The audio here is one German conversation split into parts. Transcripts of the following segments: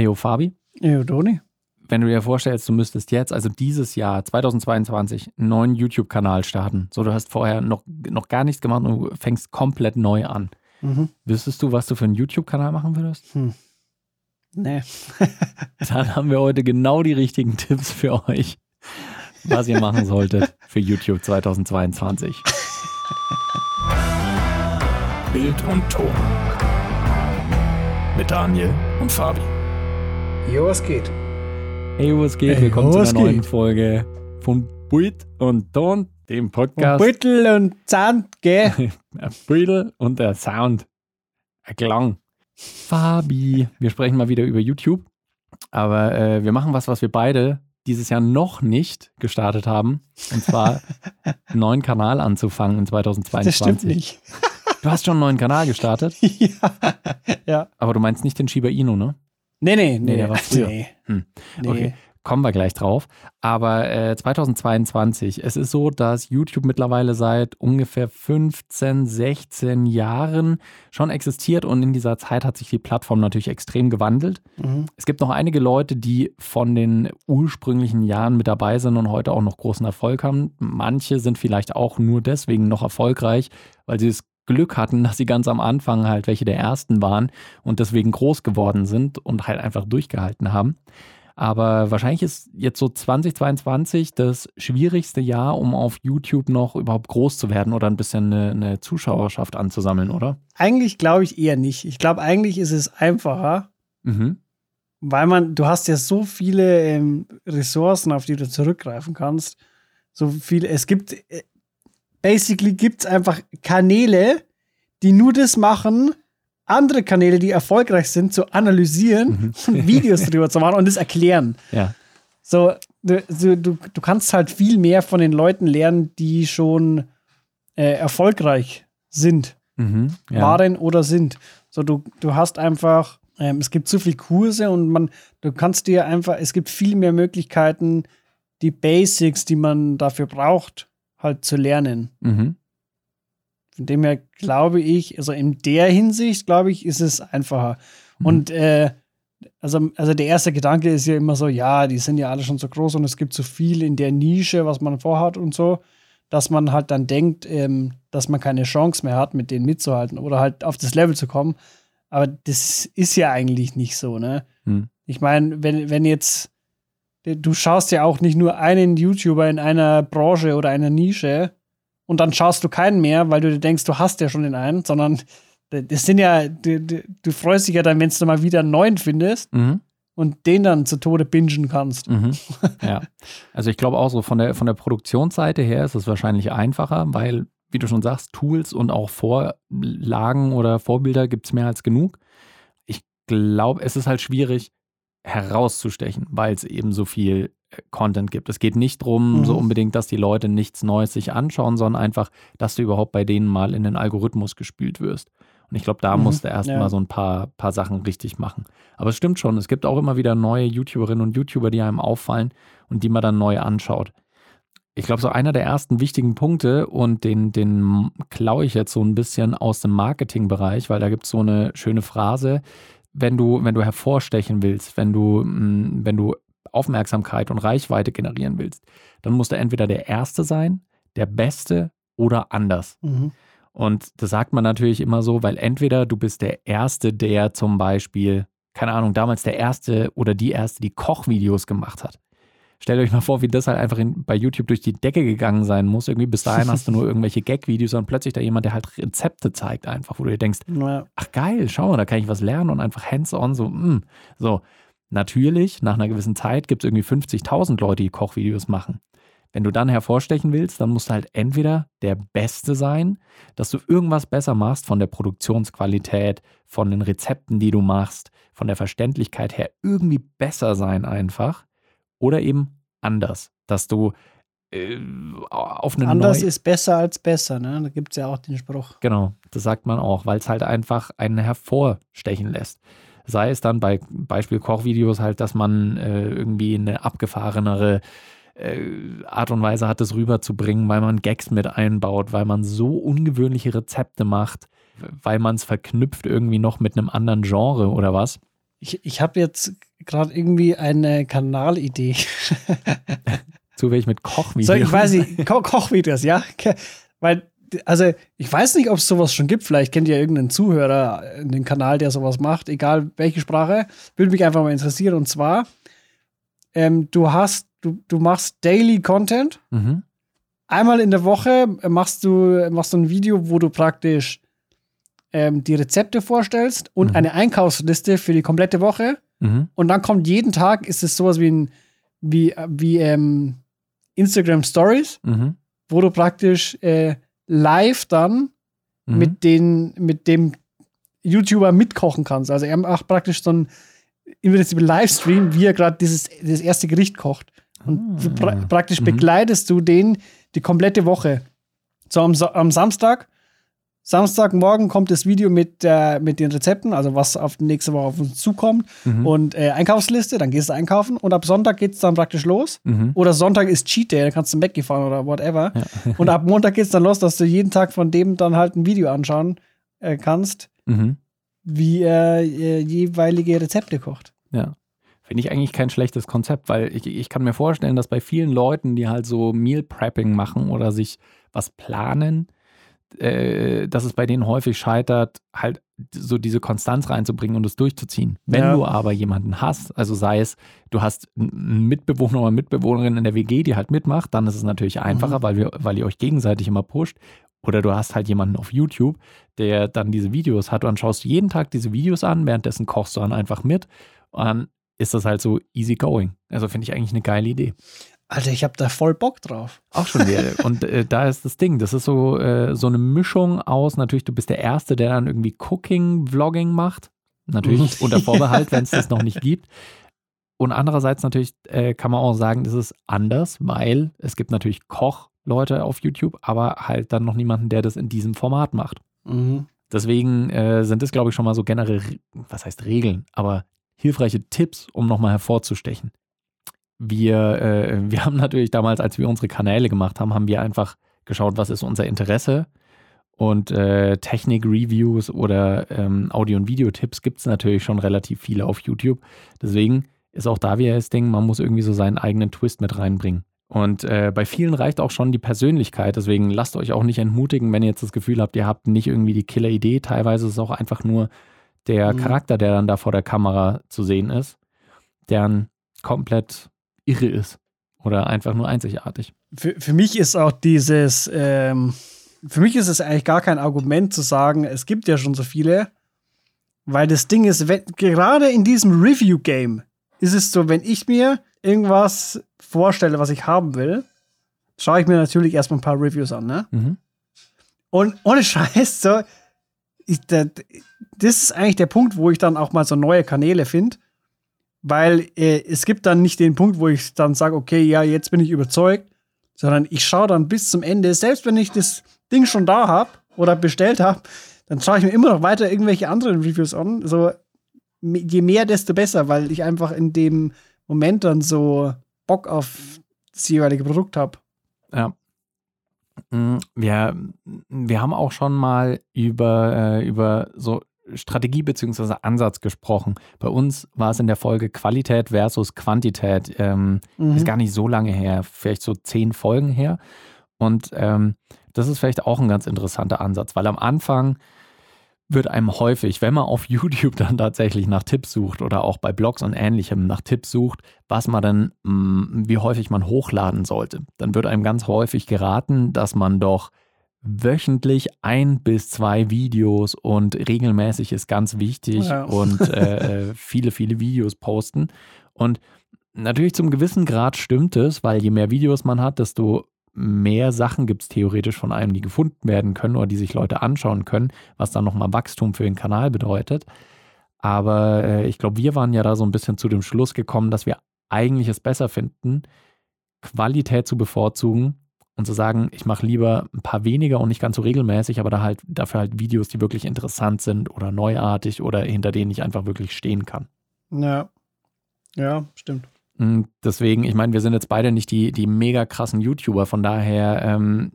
Eyo Fabi, Ja, Toni. wenn du dir vorstellst, du müsstest jetzt, also dieses Jahr, 2022, einen neuen YouTube-Kanal starten. So, du hast vorher noch, noch gar nichts gemacht und du fängst komplett neu an. Mhm. Wüsstest du, was du für einen YouTube-Kanal machen würdest? Nee. Dann haben wir heute genau die richtigen Tipps für euch, was ihr machen solltet für YouTube 2022. Bild und Ton. Mit Daniel und Fabi. Jo, was geht? Hey, was geht? Hey, Willkommen zu was einer neuen geht? Folge von Bild und Ton, dem Und Podcast. Beutel und Zahn, gell? Ein Bild und der Sound. Ein Klang. Fabi. Wir sprechen mal wieder über YouTube. Aber äh, wir machen was, was wir beide dieses Jahr noch nicht gestartet haben. Und zwar einen neuen Kanal anzufangen in 2022. Das stimmt nicht. Du hast schon einen neuen Kanal gestartet, ja. ja. aber du meinst nicht den Shiba Inu, ne? Nee, nee, nee. Nee, der war früher. Nee. Hm. nee. Okay. Kommen wir gleich drauf. Aber äh, 2022, es ist so, dass YouTube mittlerweile seit ungefähr 15, 16 Jahren schon existiert und in dieser Zeit hat sich die Plattform natürlich extrem gewandelt. Mhm. Es gibt noch einige Leute, die von den ursprünglichen Jahren mit dabei sind und heute auch noch großen Erfolg haben. Manche sind vielleicht auch nur deswegen noch erfolgreich, weil sie das Glück hatten, dass sie ganz am Anfang halt welche der ersten waren und deswegen groß geworden sind und halt einfach durchgehalten haben. Aber wahrscheinlich ist jetzt so 2022 das schwierigste Jahr, um auf YouTube noch überhaupt groß zu werden oder ein bisschen eine, eine Zuschauerschaft anzusammeln, oder? Eigentlich glaube ich eher nicht. Ich glaube, eigentlich ist es einfacher, Mhm. weil man, du hast ja so viele ähm, Ressourcen, auf die du zurückgreifen kannst. So viele, es gibt, äh, basically gibt es einfach Kanäle, die nur das machen, andere Kanäle, die erfolgreich sind, zu analysieren und Videos darüber zu machen und das erklären. Ja. So, du, du, du du kannst halt viel mehr von den Leuten lernen, die schon äh, erfolgreich sind, Mhm. ja. waren oder sind. So, du, du hast einfach, ähm, es gibt so viele Kurse und man, du kannst dir einfach, es gibt viel mehr Möglichkeiten, die Basics, die man dafür braucht, halt zu lernen. Mhm. Von dem her glaube ich, also in der Hinsicht, glaube ich, ist es einfacher. Mhm. Und äh, also, also der erste Gedanke ist ja immer so, ja, die sind ja alle schon so groß und es gibt so viel in der Nische, was man vorhat und so, dass man halt dann denkt, ähm, dass man keine Chance mehr hat, mit denen mitzuhalten oder halt auf das Level zu kommen. Aber das ist ja eigentlich nicht so, ne? Hm. Ich meine, wenn, wenn jetzt, du schaust ja auch nicht nur einen YouTuber in einer Branche oder einer Nische und dann schaust du keinen mehr, weil du dir denkst, du hast ja schon den einen, sondern das sind ja, du, du, freust dich ja dann, wenn du mal wieder einen neuen findest Mhm. und den dann zu Tode bingen kannst. Mhm. Ja. Also ich glaube auch so von der, von der Produktionsseite her ist es wahrscheinlich einfacher, weil, wie du schon sagst, Tools und auch Vorlagen oder Vorbilder gibt es mehr als genug. Ich glaube, es ist halt schwierig herauszustechen, weil es eben so viel äh, Content gibt. Es geht nicht darum, Mhm. so unbedingt, dass die Leute nichts Neues sich anschauen, sondern einfach, dass du überhaupt bei denen mal in den Algorithmus gespült wirst. Und ich glaube, da Mhm, musst du erst ja. mal so ein paar, paar Sachen richtig machen. Aber es stimmt schon, es gibt auch immer wieder neue YouTuberinnen und YouTuber, die einem auffallen und die man dann neu anschaut. Ich glaube, so einer der ersten wichtigen Punkte und den, den klaue ich jetzt so ein bisschen aus dem Marketingbereich, weil da gibt es so eine schöne Phrase, wenn du, wenn du hervorstechen willst, wenn du, mh, wenn du Aufmerksamkeit und Reichweite generieren willst, dann musst du entweder der Erste sein, der Beste oder anders. Mhm. Und das sagt man natürlich immer so, weil entweder du bist der Erste, der zum Beispiel, keine Ahnung, damals der Erste oder die Erste, die Kochvideos gemacht hat. Stellt euch mal vor, wie das halt einfach in, bei YouTube durch die Decke gegangen sein muss. Irgendwie bis dahin hast du nur irgendwelche Gag-Videos und plötzlich da jemand, der halt Rezepte zeigt einfach, wo du dir denkst, Ja. ach geil, schau mal, da kann ich was lernen und einfach hands-on so, mm. so. Natürlich, nach einer gewissen Zeit gibt es irgendwie 50.000 Leute, die Kochvideos machen. Wenn du dann hervorstechen willst, dann musst du halt entweder der Beste sein, dass du irgendwas besser machst von der Produktionsqualität, von den Rezepten, die du machst, von der Verständlichkeit her irgendwie besser sein einfach oder eben anders, dass du äh, auf eine Anders ist besser als besser, ne? Da gibt es ja auch den Spruch. Genau, das sagt man auch, weil es halt einfach einen hervorstechen lässt. Sei es dann bei Beispiel Kochvideos halt, dass man äh, irgendwie eine abgefahrenere äh, Art und Weise hat, es rüberzubringen, weil man Gags mit einbaut, weil man so ungewöhnliche Rezepte macht, weil man es verknüpft irgendwie noch mit einem anderen Genre oder was. Ich, ich habe jetzt gerade irgendwie eine Kanalidee. Zu welch mit Kochvideos? So, ich weiß nicht, Ko Kochvideos, ja. Weil, also, ich weiß nicht, ob es sowas schon gibt. Vielleicht kennt ihr irgendeinen Zuhörer in den Kanal, der sowas macht, egal welche Sprache. Würde mich einfach mal interessieren. Und zwar, ähm, du hast, du, du machst Daily Content. Mhm. Einmal in der Woche machst du, machst du ein Video, wo du praktisch ähm, die Rezepte vorstellst und Mhm. eine Einkaufsliste für die komplette Woche. Mhm. Und dann kommt jeden Tag, ist es sowas wie ein, wie, wie ähm, Instagram Stories, Mhm. wo du praktisch äh, live dann Mhm. mit, den, mit dem YouTuber mitkochen kannst. Also er macht praktisch so ein im Prinzip Livestream, wie er gerade dieses das erste Gericht kocht. Und du pra Ah. praktisch Mhm. begleitest du den die komplette Woche. So am, am Samstag, Samstagmorgen kommt das Video mit, äh, mit den Rezepten, also was auf die nächste Woche auf uns zukommt Mhm. und äh, Einkaufsliste, dann gehst du einkaufen und ab Sonntag geht es dann praktisch los. Mhm. Oder Sonntag ist Cheat Day, dann kannst du zum Mac fahren oder whatever. Ja. Und ab Montag geht es dann los, dass du jeden Tag von dem dann halt ein Video anschauen äh, kannst, Mhm. wie er äh, jeweilige Rezepte kocht. Ja. Finde ich eigentlich kein schlechtes Konzept, weil ich, ich kann mir vorstellen, dass bei vielen Leuten, die halt so Meal Prepping machen oder sich was planen, äh, dass es bei denen häufig scheitert, halt so diese Konstanz reinzubringen und es durchzuziehen. Wenn Ja. du aber jemanden hast, also sei es, du hast einen Mitbewohner oder Mitbewohnerin in der WG, die halt mitmacht, dann ist es natürlich einfacher, weil, wir, weil ihr euch gegenseitig immer pusht. Oder du hast halt jemanden auf YouTube, der dann diese Videos hat und dann schaust du jeden Tag diese Videos an, währenddessen kochst du dann einfach mit und dann ist das halt so easy going. Also finde ich eigentlich eine geile Idee. Alter, ich hab da voll Bock drauf. Auch schon wieder. Und äh, da ist das Ding. Das ist so, äh, so eine Mischung aus, natürlich, du bist der Erste, der dann irgendwie Cooking, Vlogging macht. Natürlich unter Vorbehalt, wenn es das noch nicht gibt. Und andererseits natürlich äh, kann man auch sagen, das ist anders, weil es gibt natürlich Kochleute auf YouTube, aber halt dann noch niemanden, der das in diesem Format macht. Mhm. Deswegen äh, sind das, glaube ich, schon mal so generell, was heißt Regeln, aber hilfreiche Tipps, um nochmal hervorzustechen. Wir, äh, wir haben natürlich damals, als wir unsere Kanäle gemacht haben, haben wir einfach geschaut, was ist unser Interesse. Und äh, Technik-Reviews oder ähm, Audio- und Videotipps gibt es natürlich schon relativ viele auf YouTube. Deswegen ist auch da wieder das Ding, man muss irgendwie so seinen eigenen Twist mit reinbringen. Und äh, bei vielen reicht auch schon die Persönlichkeit. Deswegen lasst euch auch nicht entmutigen, wenn ihr jetzt das Gefühl habt, ihr habt nicht irgendwie die Killer-Idee. Teilweise ist es auch einfach nur der Mhm. Charakter, der dann da vor der Kamera zu sehen ist, der dann komplett irre ist oder einfach nur einzigartig. Für, für mich ist auch dieses, ähm, für mich ist es eigentlich gar kein Argument zu sagen, es gibt ja schon so viele, weil das Ding ist, wenn, gerade in diesem Review-Game ist es so, wenn ich mir irgendwas vorstelle, was ich haben will, schaue ich mir natürlich erstmal ein paar Reviews an, ne? Mhm. Und ohne Scheiß, so, ich, da, das ist eigentlich der Punkt, wo ich dann auch mal so neue Kanäle finde. Weil äh, es gibt dann nicht den Punkt, wo ich dann sage, okay, ja, jetzt bin ich überzeugt, sondern ich schaue dann bis zum Ende, selbst wenn ich das Ding schon da habe oder bestellt habe, dann schaue ich mir immer noch weiter irgendwelche anderen Reviews an. So, je mehr, desto besser, weil ich einfach in dem Moment dann so Bock auf das jeweilige Produkt habe. Ja. Mm, Wir, wir haben auch schon mal über, äh, über so Strategie bzw. Ansatz gesprochen. Bei uns war es in der Folge Qualität versus Quantität. Ähm, Mhm. Ist gar nicht so lange her, vielleicht so zehn Folgen her. Und ähm, das ist vielleicht auch ein ganz interessanter Ansatz, weil am Anfang wird einem häufig, wenn man auf YouTube dann tatsächlich nach Tipps sucht oder auch bei Blogs und ähnlichem nach Tipps sucht, was man dann, mh, wie häufig man hochladen sollte, dann wird einem ganz häufig geraten, dass man doch wöchentlich ein bis zwei Videos und regelmäßig ist ganz wichtig Ja. und äh, viele, viele Videos posten. Und natürlich zum gewissen Grad stimmt es, weil je mehr Videos man hat, desto mehr Sachen gibt es theoretisch von einem, die gefunden werden können oder die sich Leute anschauen können, was dann nochmal Wachstum für den Kanal bedeutet. Aber äh, ich glaube, wir waren ja da so ein bisschen zu dem Schluss gekommen, dass wir eigentlich es besser finden, Qualität zu bevorzugen und zu sagen, ich mache lieber ein paar weniger und nicht ganz so regelmäßig, aber da halt dafür halt Videos, die wirklich interessant sind oder neuartig oder hinter denen ich einfach wirklich stehen kann. Ja. Ja, stimmt. Und Deswegen, ich meine, wir sind jetzt beide nicht die, die mega krassen YouTuber, von daher ähm,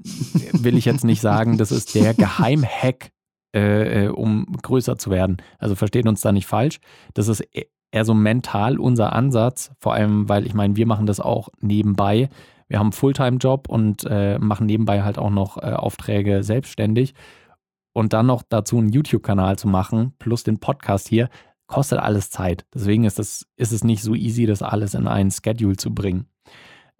will ich jetzt nicht sagen, das ist der Geheimhack, äh, äh, um größer zu werden. Also versteht uns da nicht falsch. Das ist e- eher so mental unser Ansatz, vor allem, weil ich meine, wir machen das auch nebenbei. Wir haben einen Fulltime-Job und äh, machen nebenbei halt auch noch äh, Aufträge selbstständig. Und dann noch dazu einen YouTube-Kanal zu machen, plus den Podcast hier, kostet alles Zeit. Deswegen ist, das, ist es nicht so easy, das alles in einen Schedule zu bringen.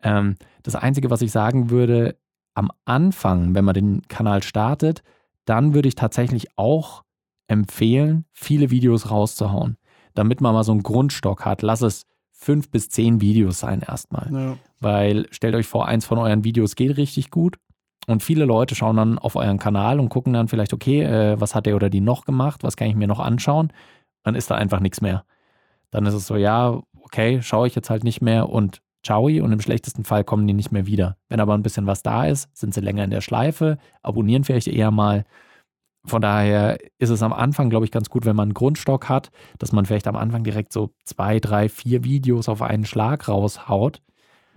Ähm, das Einzige, was ich sagen würde, am Anfang, wenn man den Kanal startet, dann würde ich tatsächlich auch empfehlen, viele Videos rauszuhauen, damit man mal so einen Grundstock hat. Lass es fünf bis zehn Videos sein erstmal. Ja. Weil stellt euch vor, eins von euren Videos geht richtig gut und viele Leute schauen dann auf euren Kanal und gucken dann vielleicht, okay, äh, was hat der oder die noch gemacht, was kann ich mir noch anschauen? Dann ist da einfach nichts mehr. Dann ist es so, ja, okay, schaue ich jetzt halt nicht mehr und ciao und im schlechtesten Fall kommen die nicht mehr wieder. Wenn aber ein bisschen was da ist, sind sie länger in der Schleife, abonnieren vielleicht eher mal. Von daher ist es am Anfang, glaube ich, ganz gut, wenn man einen Grundstock hat, dass man vielleicht am Anfang direkt so zwei, drei, vier Videos auf einen Schlag raushaut.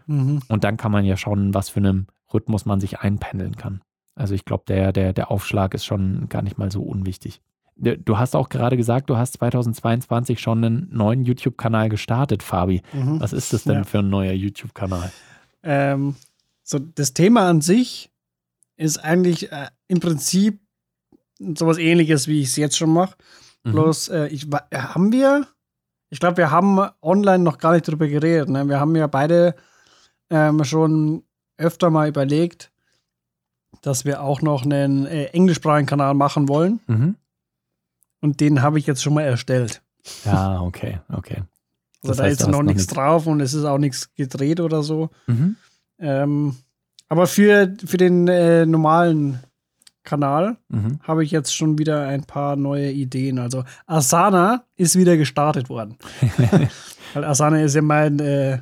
Mhm. Und dann kann man ja schauen, was für einem Rhythmus man sich einpendeln kann. Also ich glaube, der, der, der Aufschlag ist schon gar nicht mal so unwichtig. Du hast auch gerade gesagt, du hast 2022 schon einen neuen YouTube-Kanal gestartet, Fabi. Mhm. Was ist das denn Ja. für ein neuer YouTube-Kanal? Ähm, so, das Thema an sich ist eigentlich äh, im Prinzip sowas ähnliches, wie ich es jetzt schon mache. Mhm. Bloß, äh, ich, haben wir, ich glaube, wir haben online noch gar nicht drüber geredet. Ne? Wir haben ja beide ähm, schon öfter mal überlegt, dass wir auch noch einen äh, englischsprachigen Kanal machen wollen. Mhm. Und den habe ich jetzt schon mal erstellt. Ja, okay, okay. Also Das da heißt, ist noch nichts- drauf und es ist auch nichts gedreht oder so. Mhm. Ähm, aber für, für den äh, normalen Kanal Mhm. habe ich jetzt schon wieder ein paar neue Ideen. Also Asana ist wieder gestartet worden. Weil Asana ist ja mein äh,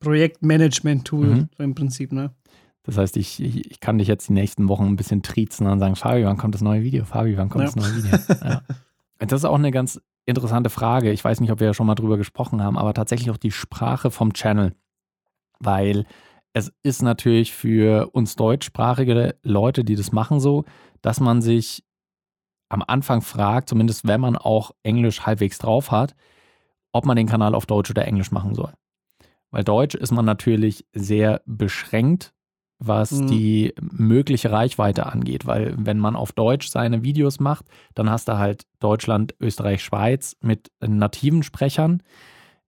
Projektmanagement-Tool Mhm. im Prinzip. Ne? Das heißt, ich, ich, ich kann dich jetzt die nächsten Wochen ein bisschen triezen und sagen, Fabi, wann kommt das neue Video? Fabi, wann kommt Ja. das neue Video? Ja. Das ist auch eine ganz interessante Frage. Ich weiß nicht, ob wir ja schon mal drüber gesprochen haben, aber tatsächlich auch die Sprache vom Channel. Weil es ist natürlich für uns deutschsprachige Leute, die das machen, so, dass man sich am Anfang fragt, zumindest wenn man auch Englisch halbwegs drauf hat, ob man den Kanal auf Deutsch oder Englisch machen soll. Weil Deutsch ist man natürlich sehr beschränkt, was Mhm. die mögliche Reichweite angeht. Weil wenn man auf Deutsch seine Videos macht, dann hast du halt Deutschland, Österreich, Schweiz mit nativen Sprechern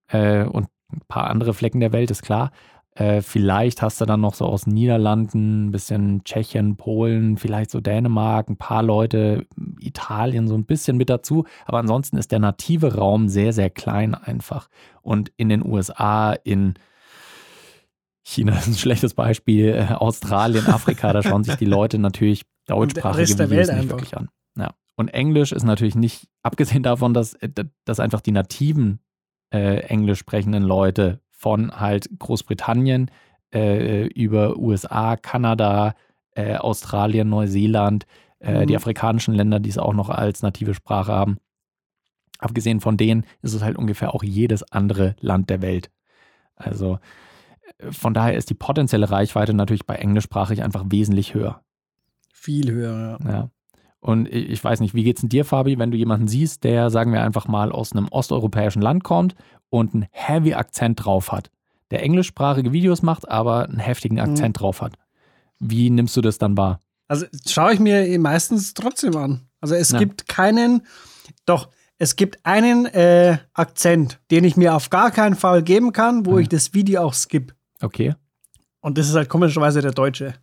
äh, und ein paar andere Flecken der Welt, ist klar. Äh, vielleicht hast du dann noch so aus Niederlanden, ein bisschen Tschechien, Polen, vielleicht so Dänemark, ein paar Leute, Italien so ein bisschen mit dazu. Aber ansonsten ist der native Raum sehr, sehr klein einfach. Und in den USA, in China ist ein schlechtes Beispiel, äh, Australien, Afrika, da schauen sich die Leute natürlich deutschsprachige Videos nicht einfach. wirklich an. Ja. Und Englisch ist natürlich nicht, abgesehen davon, dass, äh, dass einfach die nativen äh, englisch sprechenden Leute von halt Großbritannien äh, über USA, Kanada, äh, Australien, Neuseeland, äh, Mhm. die afrikanischen Länder, die es auch noch als native Sprache haben. Abgesehen von denen ist es halt ungefähr auch jedes andere Land der Welt. Also äh, von daher ist die potenzielle Reichweite natürlich bei englischsprachig einfach wesentlich höher. Viel höher. Ja. Ja. Und ich weiß nicht, wie geht's denn dir, Fabi, wenn du jemanden siehst, der, sagen wir einfach mal, aus einem osteuropäischen Land kommt und einen heavy Akzent drauf hat, der englischsprachige Videos macht, aber einen heftigen Akzent drauf hat. Wie nimmst du das dann wahr? Also schaue ich mir meistens trotzdem an. Also es Ja. gibt keinen, doch, es gibt einen äh, Akzent, den ich mir auf gar keinen Fall geben kann, wo Mhm. ich das Video auch skip. Okay. Und das ist halt komischerweise der Deutsche.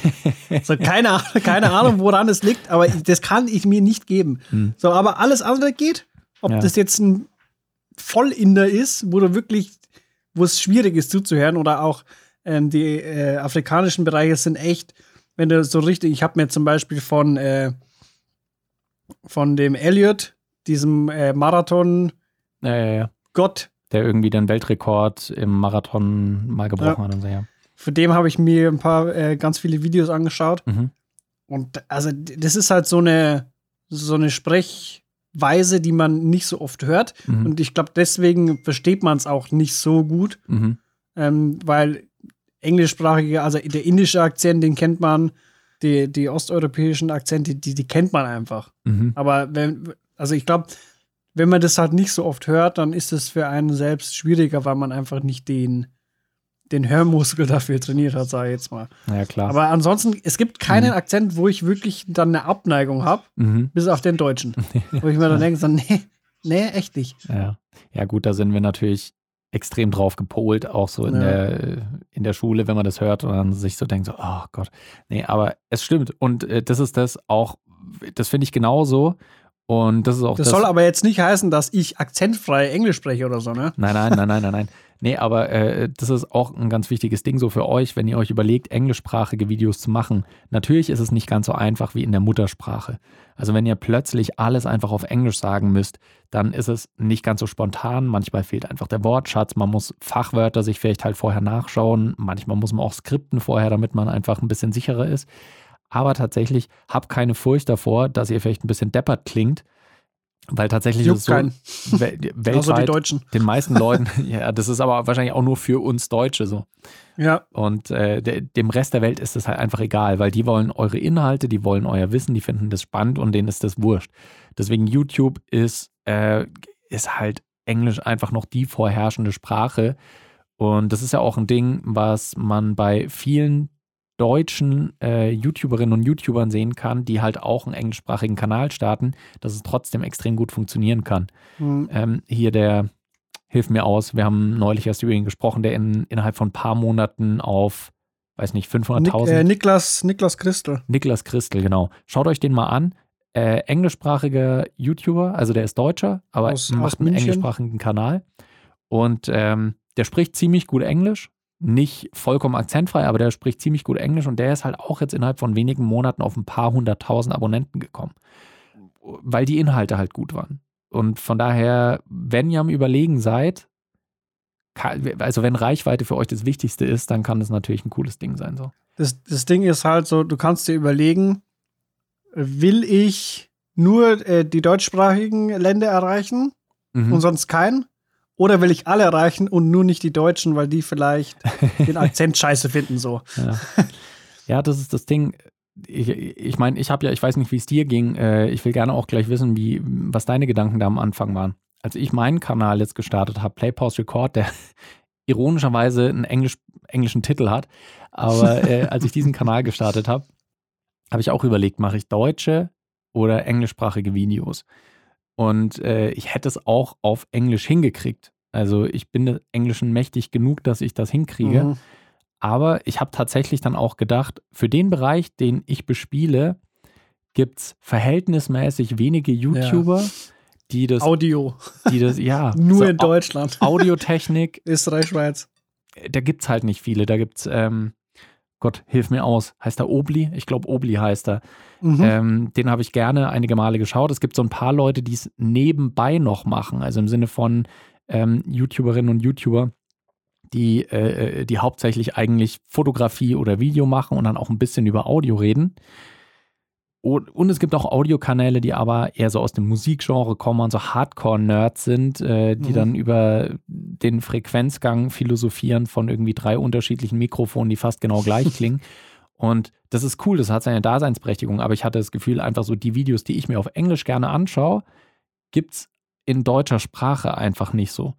so, keine, Ahnung- keine Ahnung, woran es liegt, aber das kann ich mir nicht geben. Hm. So, aber alles andere geht. Ob Ja. das jetzt ein Vollinder ist, wo du wirklich, wo es schwierig ist zuzuhören, oder auch ähm, die äh, afrikanischen Bereiche sind echt, wenn du so richtig, ich habe mir zum Beispiel von, äh, von dem Elliot, diesem äh, Marathon-Gott, Ja, ja, ja. Der irgendwie den Weltrekord im Marathon mal gebrochen hat und so, ja. Von dem habe ich mir ein paar, äh, ganz viele Videos angeschaut. Mhm. Und also das ist halt so eine so eine Sprechweise, die man nicht so oft hört. Mhm. Und ich glaube, deswegen versteht man es auch nicht so gut, Mhm. ähm, weil englischsprachige, also der indische Akzent, den kennt man, die, die osteuropäischen Akzente, die, die kennt man einfach. Mhm. Aber wenn, also ich glaube, wenn man das halt nicht so oft hört, dann ist es für einen selbst schwieriger, weil man einfach nicht den, den Hörmuskel dafür trainiert hat, sage ich jetzt mal. Ja, klar. Aber ansonsten, es gibt keinen Akzent, wo ich wirklich dann eine Abneigung habe, mhm. bis auf den Deutschen. wo ich mir dann denke, so, nee, nee, echt nicht. Ja. ja, gut, da sind wir natürlich extrem drauf gepolt, auch so in, Ja. der, in der Schule, wenn man das hört und dann sich so denkt, so, oh Gott. Nee, aber es stimmt. Und äh, das ist das auch, das finde ich genauso. Und das ist auch Das, soll aber jetzt nicht heißen, dass ich akzentfrei Englisch spreche oder so, ne? Nein, nein, nein, nein, nein, nein. Nee, aber äh, das ist auch ein ganz wichtiges Ding so für euch, wenn ihr euch überlegt, englischsprachige Videos zu machen. Natürlich ist es nicht ganz so einfach wie in der Muttersprache. Also wenn ihr plötzlich alles einfach auf Englisch sagen müsst, dann ist es nicht ganz so spontan. Manchmal fehlt einfach der Wortschatz. Man muss Fachwörter sich vielleicht halt vorher nachschauen. Manchmal muss man auch skripten vorher, damit man einfach ein bisschen sicherer ist. Aber tatsächlich habt keine Furcht davor, dass ihr vielleicht ein bisschen deppert klingt. Weil tatsächlich Juckt ist es so, keinen. wel- Außer die weltweit Deutschen. den meisten Leuten, ja, das ist aber wahrscheinlich auch nur für uns Deutsche so. Ja, Und äh, de, dem Rest der Welt ist das halt einfach egal, weil die wollen eure Inhalte, die wollen euer Wissen, die finden das spannend und denen ist das wurscht. Deswegen YouTube ist, äh, ist halt Englisch einfach noch die vorherrschende Sprache. Und das ist ja auch ein Ding, was man bei vielen deutschen äh, YouTuberinnen und YouTubern sehen kann, die halt auch einen englischsprachigen Kanal starten, dass es trotzdem extrem gut funktionieren kann. Hm. Ähm, hier der, hilf mir aus, wir haben neulich erst über ihn gesprochen, der in, innerhalb von ein paar Monaten auf, weiß nicht, Nik, 500.000. äh, Niklas, Niklas Christel. Niklas Christel, genau. Schaut euch den mal an. Äh, englischsprachiger YouTuber, also der ist Deutscher, aber Aus- macht aus einen englischsprachigen Kanal. Und ähm, der spricht ziemlich gut Englisch. Nicht vollkommen akzentfrei, aber der spricht ziemlich gut Englisch und der ist halt auch jetzt innerhalb von wenigen Monaten auf ein paar hunderttausend Abonnenten gekommen. Weil die Inhalte halt gut waren. Und von daher, wenn ihr am Überlegen seid, also wenn Reichweite für euch das Wichtigste ist, dann kann das natürlich ein cooles Ding sein. So. Das, das Ding ist halt so, du kannst dir überlegen, will ich nur äh, die deutschsprachigen Länder erreichen Mhm. und sonst keinen? Oder will ich alle erreichen und nur nicht die Deutschen, weil die vielleicht den Akzent scheiße finden so? Ja. ja, das ist das Ding. Ich, ich meine, ich habe ja, ich weiß nicht, wie es dir ging. Äh, ich will gerne auch gleich wissen, wie, was deine Gedanken da am Anfang waren. Als ich meinen Kanal jetzt gestartet habe, Play Pause Record, der ironischerweise einen Englisch, englischen Titel hat, aber äh, als ich diesen Kanal gestartet habe, habe ich auch überlegt, mache ich deutsche oder englischsprachige Videos? Und äh, ich hätte es auch auf Englisch hingekriegt. Also ich bin des Englischen mächtig genug, dass ich das hinkriege. Mhm. Aber ich habe tatsächlich dann auch gedacht, für den Bereich, den ich bespiele, gibt es verhältnismäßig wenige YouTuber, die das, Audio. die das, ja, Nur so in Deutschland. Audiotechnik, Österreich, Schweiz. da gibt es halt nicht viele. Da gibt es, ähm, Gott, hilf mir aus. Heißt er Obli? Ich glaube, Obli heißt er. Mhm. Ähm, den habe ich gerne einige Male geschaut. Es gibt so ein paar Leute, die es nebenbei noch machen, also im Sinne von ähm, YouTuberinnen und YouTuber, die, äh, äh, die hauptsächlich eigentlich Fotografie oder Video machen und dann auch ein bisschen über Audio reden. Und, es gibt auch Audiokanäle, die aber eher so aus dem Musikgenre kommen und so Hardcore-Nerds sind, äh, die Mhm. dann über den Frequenzgang philosophieren von irgendwie drei unterschiedlichen Mikrofonen, die fast genau gleich klingen. Und das ist cool, das hat seine Daseinsberechtigung, aber ich hatte das Gefühl, einfach so die Videos, die ich mir auf Englisch gerne anschaue, gibt es in deutscher Sprache einfach nicht so.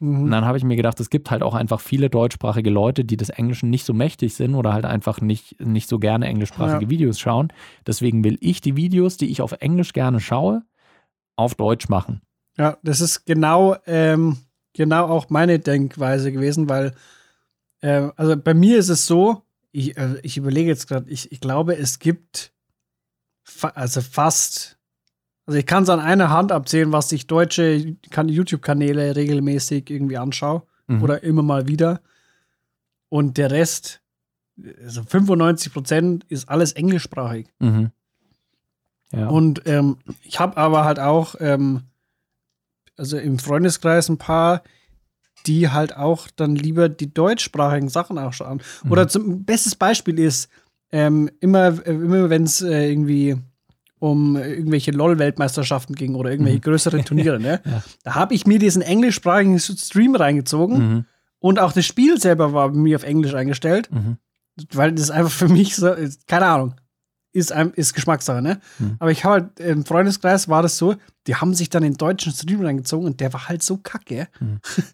Und Mhm. dann habe ich mir gedacht, es gibt halt auch einfach viele deutschsprachige Leute, die des Englischen nicht so mächtig sind oder halt einfach nicht, nicht so gerne englischsprachige Ja. Videos schauen. Deswegen will ich die Videos, die ich auf Englisch gerne schaue, auf Deutsch machen. Ja, das ist genau, ähm, genau auch meine Denkweise gewesen, weil, äh, also bei mir ist es so, ich, äh, ich überlege jetzt gerade, ich, ich glaube, es gibt fa also fast, also ich kann es an einer Hand abzählen, was ich deutsche kan- YouTube-Kanäle regelmäßig irgendwie anschaue Mhm. oder immer mal wieder. Und der Rest, also 95 Prozent, ist alles englischsprachig. Mhm. Ja. Und ähm, ich habe aber halt auch, ähm, also im Freundeskreis ein paar, die halt auch dann lieber die deutschsprachigen Sachen auch schauen. Mhm. Oder zum bestes Beispiel ist, ähm, immer, immer wenn es äh, irgendwie um irgendwelche LOL-Weltmeisterschaften ging oder irgendwelche Mhm. größere Turniere, ne? Ja. Da habe ich mir diesen englischsprachigen Stream reingezogen mhm. und auch das Spiel selber war mir auf Englisch eingestellt, Mhm. weil das einfach für mich so, keine Ahnung. ist, ist Geschmackssache, ne? Hm. Aber ich habe halt im Freundeskreis war das so, die haben sich dann den deutschen Stream reingezogen und der war halt so kacke. Hm.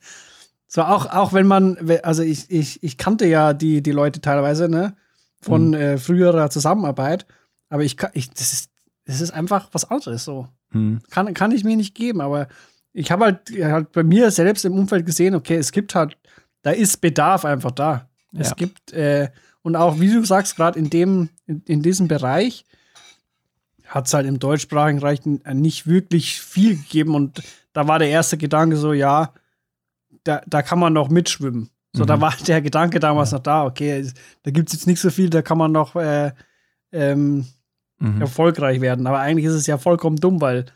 So auch, auch wenn man, also ich, ich, ich kannte ja die, die Leute teilweise, ne? Von äh, früherer Zusammenarbeit. Aber ich kann, ich, das ist, das ist einfach was anderes so. Hm. Kann, kann ich mir nicht geben, aber ich habe halt, halt bei mir selbst im Umfeld gesehen, okay, es gibt halt, da ist Bedarf einfach da. Es Ja. gibt, äh, und auch, wie du sagst, gerade in dem, in, in diesem Bereich hat es halt im deutschsprachigen Bereich n- nicht wirklich viel gegeben und da war der erste Gedanke so, ja, da, da kann man noch mitschwimmen. So, da Mhm. war der Gedanke damals noch da, okay, es- da gibt es jetzt nicht so viel, da kann man noch äh, ähm, Mhm. erfolgreich werden. Aber eigentlich ist es ja vollkommen dumm, weil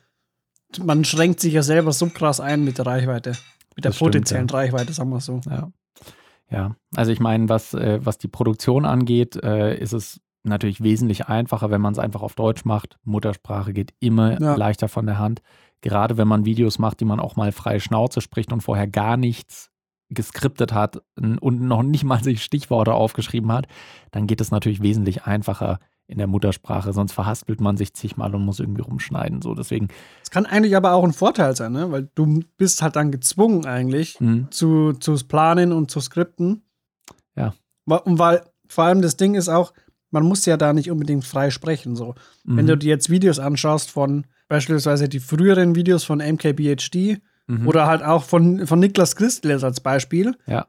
man schränkt sich ja selber so krass ein mit der Reichweite. Mit der Das stimmt, potenziellen Reichweite, sagen wir so. Ja. Ja, also ich meine, was, äh, was die Produktion angeht, äh, ist es natürlich wesentlich einfacher, wenn man es einfach auf Deutsch macht. Muttersprache geht immer Ja. leichter von der Hand. Gerade wenn man Videos macht, die man auch mal frei Schnauze spricht und vorher gar nichts geskriptet hat und noch nicht mal sich Stichworte aufgeschrieben hat, dann geht es natürlich wesentlich einfacher in der Muttersprache. Sonst verhaspelt man sich zigmal und muss irgendwie rumschneiden. So, deswegen, Es kann eigentlich aber auch ein Vorteil sein, ne? weil du bist halt dann gezwungen eigentlich mh, zu, zu planen und zu skripten. Ja. Und weil vor allem das Ding ist auch, man muss ja da nicht unbedingt frei sprechen. So. Wenn mhm, du dir jetzt Videos anschaust von beispielsweise die früheren Videos von MKBHD mhm, oder halt auch von, von Niklas Christles als Beispiel, ja,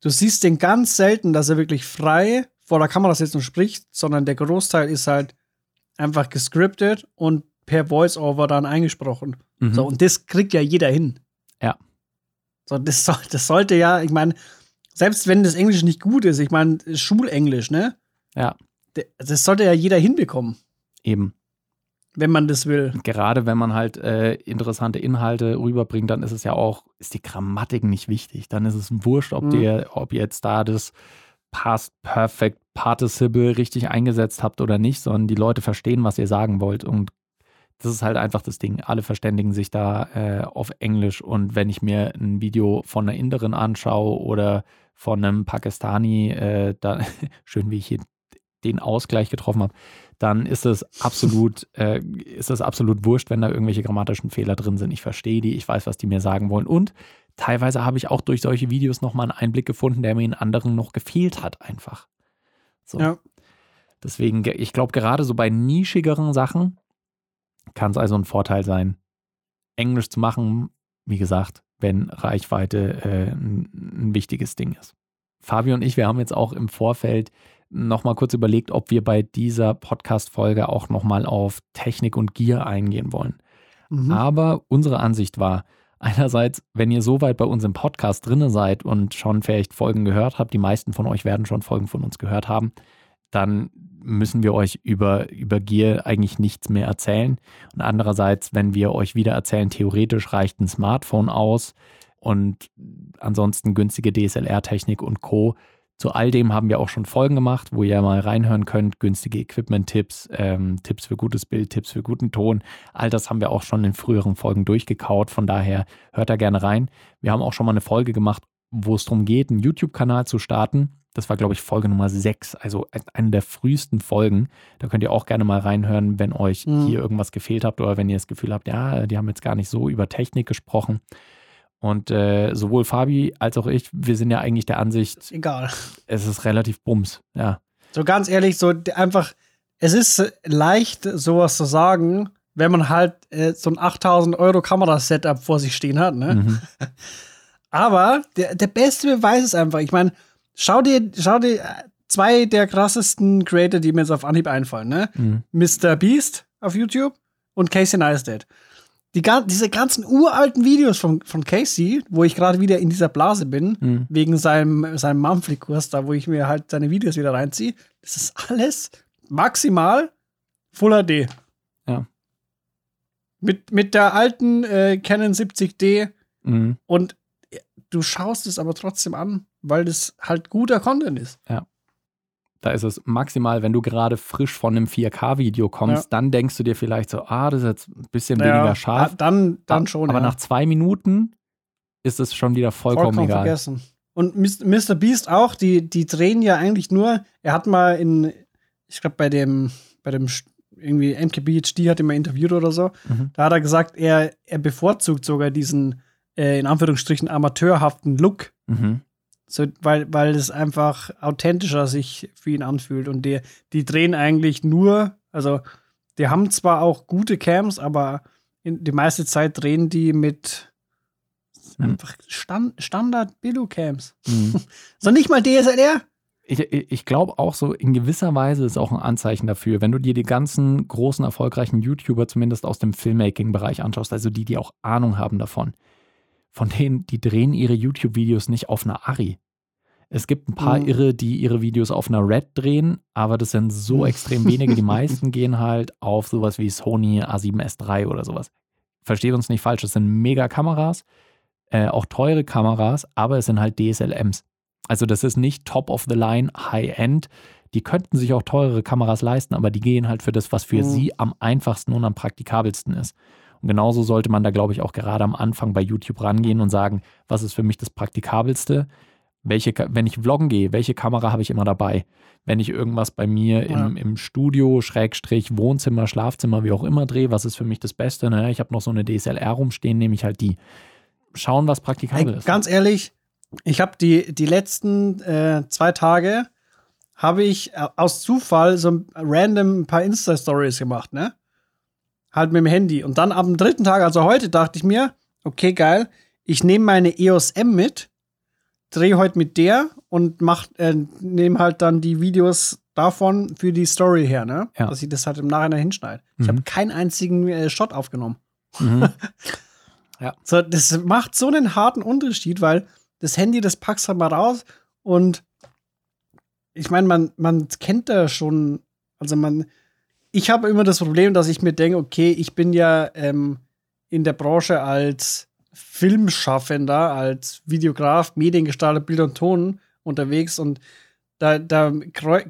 du siehst den ganz selten, dass er wirklich frei vor der Kamera sitzt und spricht, sondern der Großteil ist halt einfach gescriptet und per Voice-Over dann eingesprochen. mhm, So, und das kriegt ja jeder hin. Ja. So, das, soll, das sollte ja, ich meine, selbst wenn das Englisch nicht gut ist, ich meine, Schulenglisch, ne? Ja. Das sollte ja jeder hinbekommen, eben. wenn man das will. gerade wenn man halt äh, interessante Inhalte rüberbringt, dann ist es ja auch, ist die Grammatik nicht wichtig. Dann ist es wurscht, ob, Mhm. dir, ob jetzt da das Past Perfect Participle richtig eingesetzt habt oder nicht, sondern die Leute verstehen, was ihr sagen wollt. Und das ist halt einfach das Ding. Alle verständigen sich da äh, auf Englisch. Und wenn ich mir ein Video von einer Inderin anschaue oder von einem Pakistani, äh, da, schön wie ich hier den Ausgleich getroffen habe, dann ist es absolut, äh, ist es absolut wurscht, wenn da irgendwelche grammatischen Fehler drin sind. Ich verstehe die, ich weiß, was die mir sagen wollen. Und teilweise habe ich auch durch solche Videos nochmal einen Einblick gefunden, der mir in anderen noch gefehlt hat, einfach. So. Ja. Deswegen, ge- ich glaube, gerade so bei nischigeren Sachen kann es also ein Vorteil sein, Englisch zu machen, wie gesagt, wenn Reichweite äh, ein, ein wichtiges Ding ist. Fabio und ich, wir haben jetzt auch im Vorfeld nochmal kurz überlegt, ob wir bei dieser Podcast-Folge auch nochmal auf Technik und Gier eingehen wollen. Mhm. Aber unsere Ansicht war, einerseits, wenn ihr so weit bei uns im Podcast drinne seid und schon vielleicht Folgen gehört habt, die meisten von euch werden schon Folgen von uns gehört haben, dann müssen wir euch über, über Gear eigentlich nichts mehr erzählen. Und andererseits, wenn wir euch wieder erzählen, theoretisch reicht ein Smartphone aus und ansonsten günstige DSLR-Technik und Co. Zu all dem haben wir auch schon Folgen gemacht, wo ihr mal reinhören könnt. Günstige Equipment-Tipps, ähm, Tipps für gutes Bild, Tipps für guten Ton. All das haben wir auch schon in früheren Folgen durchgekaut. Von daher hört da gerne rein. Wir haben auch schon mal eine Folge gemacht, wo es darum geht, einen YouTube-Kanal zu starten. Das war, glaube ich, Folge Nummer 6, also eine der frühesten Folgen. Da könnt ihr auch gerne mal reinhören, wenn euch Mhm. hier irgendwas gefehlt habt oder wenn ihr das Gefühl habt, ja, die haben jetzt gar nicht so über Technik gesprochen. Und äh, sowohl Fabi als auch ich, wir sind ja eigentlich der Ansicht, Egal. es ist relativ bums. Ja, So ganz ehrlich, so einfach, es ist leicht, sowas zu sagen, wenn man halt äh, so ein 8000 Euro Kamerasetup vor sich stehen hat, ne? mhm. Aber der, der beste Beweis ist einfach, ich meine, schau dir, schau dir äh, zwei der krassesten Creator, die mir jetzt auf Anhieb einfallen, ne? Mhm. Mr. Beast auf YouTube und Casey Neistat. Die, diese ganzen uralten Videos von, von Casey, wo ich gerade wieder in dieser Blase bin, Mhm. wegen seinem, seinem Monthly-Kurs, da wo ich mir halt seine Videos wieder reinziehe, das ist alles maximal Full HD. Ja. Mit, mit der alten äh, Canon 70D Mhm. und du schaust es aber trotzdem an, weil das halt guter Content ist. Da ist es maximal, wenn du gerade frisch von einem 4K-Video kommst, Ja. dann denkst du dir vielleicht so, ah, das ist jetzt ein bisschen weniger scharf. Dann, dann schon. Aber ja. nach zwei Minuten ist es schon wieder vollkommen, vollkommen egal. vergessen. Und Mr. Beast auch, die, die drehen ja eigentlich nur, er hat mal in, ich glaube, bei dem, bei dem irgendwie MKBHD hat ihn mal interviewt oder so. Mhm. Da hat er gesagt, er, er bevorzugt sogar diesen äh, in Anführungsstrichen amateurhaften Look, Mhm. So, weil, weil es einfach authentischer sich für ihn anfühlt. Und die, die drehen eigentlich nur, also die haben zwar auch gute Cams, aber in, die meiste Zeit drehen die mit Mhm. einfach Stand, Standard Billo-Cams. Mhm. So nicht mal DSLR. Ich, ich ich glaube auch so, in gewisser Weise ist auch ein Anzeichen dafür, wenn du dir die ganzen großen, erfolgreichen YouTuber zumindest aus dem Filmmaking-Bereich anschaust, also die, die auch Ahnung haben davon, von denen, die drehen ihre YouTube-Videos nicht auf einer Ari. Es gibt ein paar Mhm. Irre, die ihre Videos auf einer Red drehen, aber das sind so Mhm. extrem wenige. Die meisten gehen halt auf sowas wie Sony A7S3 oder sowas. Versteht uns nicht falsch, das sind mega Kameras, äh, auch teure Kameras, aber es sind halt DSLMs. Also das ist nicht top of the line, High-End. Die könnten sich auch teurere Kameras leisten, aber die gehen halt für das, was für Mhm. sie am einfachsten und am praktikabelsten ist. Und genauso sollte man da, glaube ich, auch gerade am Anfang bei YouTube rangehen und sagen, was ist für mich das Praktikabelste? Welche, wenn ich vloggen gehe, welche Kamera habe ich immer dabei? Wenn ich irgendwas bei mir im, im Studio, Schrägstrich, Wohnzimmer, Schlafzimmer, wie auch immer drehe, was ist für mich das Beste? Naja, ich habe noch so eine DSLR rumstehen, nehme ich halt die. Schauen, was praktikabel ist. ganz ehrlich, ich habe die, die letzten äh, zwei Tage habe ich äh, aus Zufall so ein random ein paar Insta-Stories gemacht, ne? Halt mit dem Handy. Und dann am dritten Tag, also heute, dachte ich mir, okay, geil, ich nehme meine EOS M mit, drehe heute mit der und mach, äh, nehme halt dann die Videos davon für die Story her, ne? Ja. Dass ich das halt im Nachhinein hinschneide. Ich Mhm. habe keinen einzigen äh, Shot aufgenommen. Mhm. So, das macht so einen harten Unterschied, weil das Handy, das packst du mal raus und ich meine, man, man kennt da schon, also man, ich habe immer das Problem, dass ich mir denke, okay, ich bin ja ähm, in der Branche als Filmschaffender, als Videograf, Mediengestalter, Bild und Ton unterwegs und da, da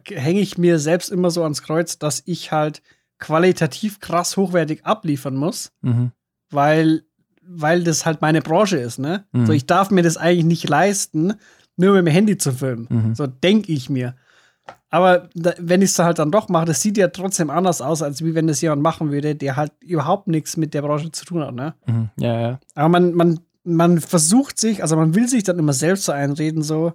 hänge ich mir selbst immer so ans Kreuz, dass ich halt qualitativ krass hochwertig abliefern muss Mhm. weil, weil das halt meine Branche ist, ne? Mhm. So, ich darf mir das eigentlich nicht leisten, nur mit dem Handy zu filmen. Mhm. So denke ich mir. Aber da, wenn ich es halt dann doch mache, das sieht ja trotzdem anders aus, als wie wenn das jemand machen würde, der halt überhaupt nichts mit der Branche zu tun hat, ne? Mhm. Ja, ja. Aber man, man, man versucht sich, also man will sich dann immer selbst so einreden, so,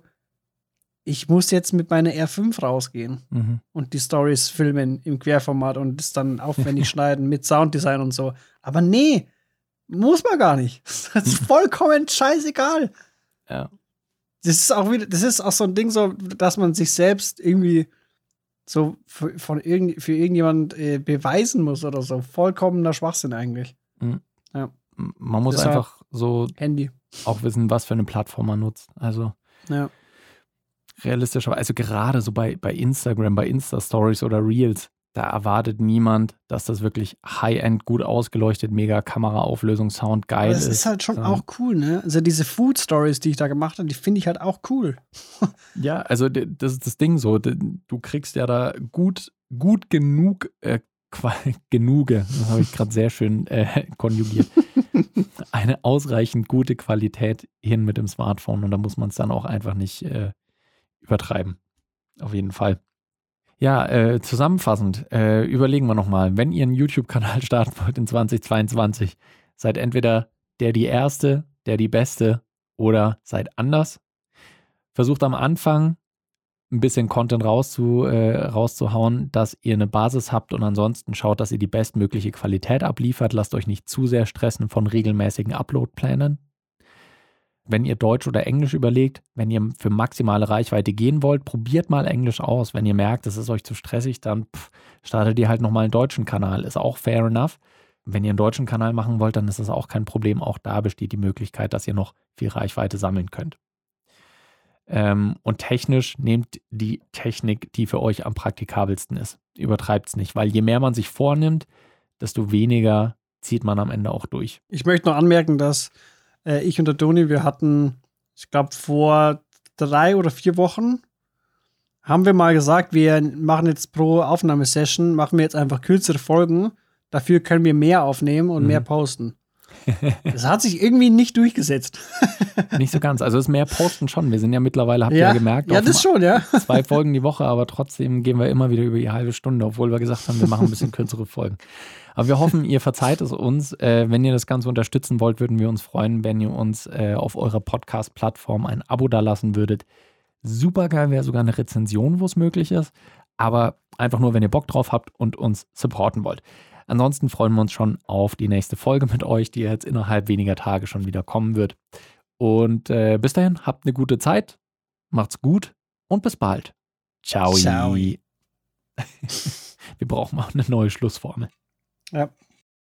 ich muss jetzt mit meiner R5 rausgehen Mhm. und die Stories filmen im Querformat und das dann aufwendig schneiden mit Sounddesign und so. Aber nee, muss man gar nicht. Das ist vollkommen scheißegal. Ja. Das ist auch wieder, das ist auch so ein Ding, so, dass man sich selbst irgendwie so für, von irgend, für irgendjemand äh, beweisen muss oder so. Vollkommener Schwachsinn eigentlich. M- Man muss Deshalb- einfach so Handy. auch wissen, was für eine Plattform man nutzt. Also Ja. realistischerweise, also gerade so bei, bei Instagram, bei Insta-Stories oder Reels, da erwartet niemand, dass das wirklich High-End, gut ausgeleuchtet, mega Kameraauflösung, Sound geil Aber das ist. ist halt schon Ja. auch cool, ne? Also diese Food Stories, die ich da gemacht habe, die finde ich halt auch cool. Ja, also das ist das Ding so. Du kriegst ja da gut, gut genug, äh, genuge, das habe ich gerade sehr schön äh, konjugiert, eine ausreichend gute Qualität hin mit dem Smartphone und da muss man es dann auch einfach nicht äh, übertreiben. Auf jeden Fall. Ja, äh, zusammenfassend, äh, überlegen wir nochmal, wenn ihr einen YouTube-Kanal starten wollt in 2022, seid entweder der die Erste, der die Beste oder seid anders. Versucht am Anfang ein bisschen Content rauszu, äh, rauszuhauen, dass ihr eine Basis habt und ansonsten schaut, dass ihr die bestmögliche Qualität abliefert. Lasst euch nicht zu sehr stressen von regelmäßigen Upload-Plänen. Wenn ihr Deutsch oder Englisch überlegt, wenn ihr für maximale Reichweite gehen wollt, probiert mal Englisch aus. Wenn ihr merkt, es ist euch zu stressig, dann pff, startet ihr halt nochmal einen deutschen Kanal. Ist auch fair enough. Wenn ihr einen deutschen Kanal machen wollt, dann ist das auch kein Problem. Auch da besteht die Möglichkeit, dass ihr noch viel Reichweite sammeln könnt. Ähm, und technisch nehmt die Technik, die für euch am praktikabelsten ist. Übertreibt es nicht, weil je mehr man sich vornimmt, desto weniger zieht man am Ende auch durch. Ich möchte noch anmerken, dass äh, ich und der Toni, wir hatten, ich glaube, vor drei oder vier Wochen haben wir mal gesagt, wir machen jetzt pro Aufnahmesession, machen wir jetzt einfach kürzere Folgen. Dafür können wir mehr aufnehmen und Mhm. mehr posten. Das hat sich irgendwie nicht durchgesetzt. Nicht so ganz. Also es ist mehr Posten schon. Wir sind ja mittlerweile, habt ihr Ja, ja gemerkt, ja das schon, ja. zwei Folgen die Woche, aber trotzdem gehen wir immer wieder über die halbe Stunde, obwohl wir gesagt haben, wir machen ein bisschen kürzere Folgen. Aber wir hoffen, ihr verzeiht es uns. Äh, wenn ihr das Ganze unterstützen wollt, würden wir uns freuen, wenn ihr uns äh, auf eurer Podcast-Plattform ein Abo dalassen würdet. Super geil wäre sogar eine Rezension, wo es möglich ist. Aber einfach nur, wenn ihr Bock drauf habt und uns supporten wollt. Ansonsten freuen wir uns schon auf die nächste Folge mit euch, die jetzt innerhalb weniger Tage schon wieder kommen wird. Und äh, bis dahin, habt eine gute Zeit, macht's gut und bis bald. Ciao. Ciao. Wir brauchen mal eine neue Schlussformel. Ja.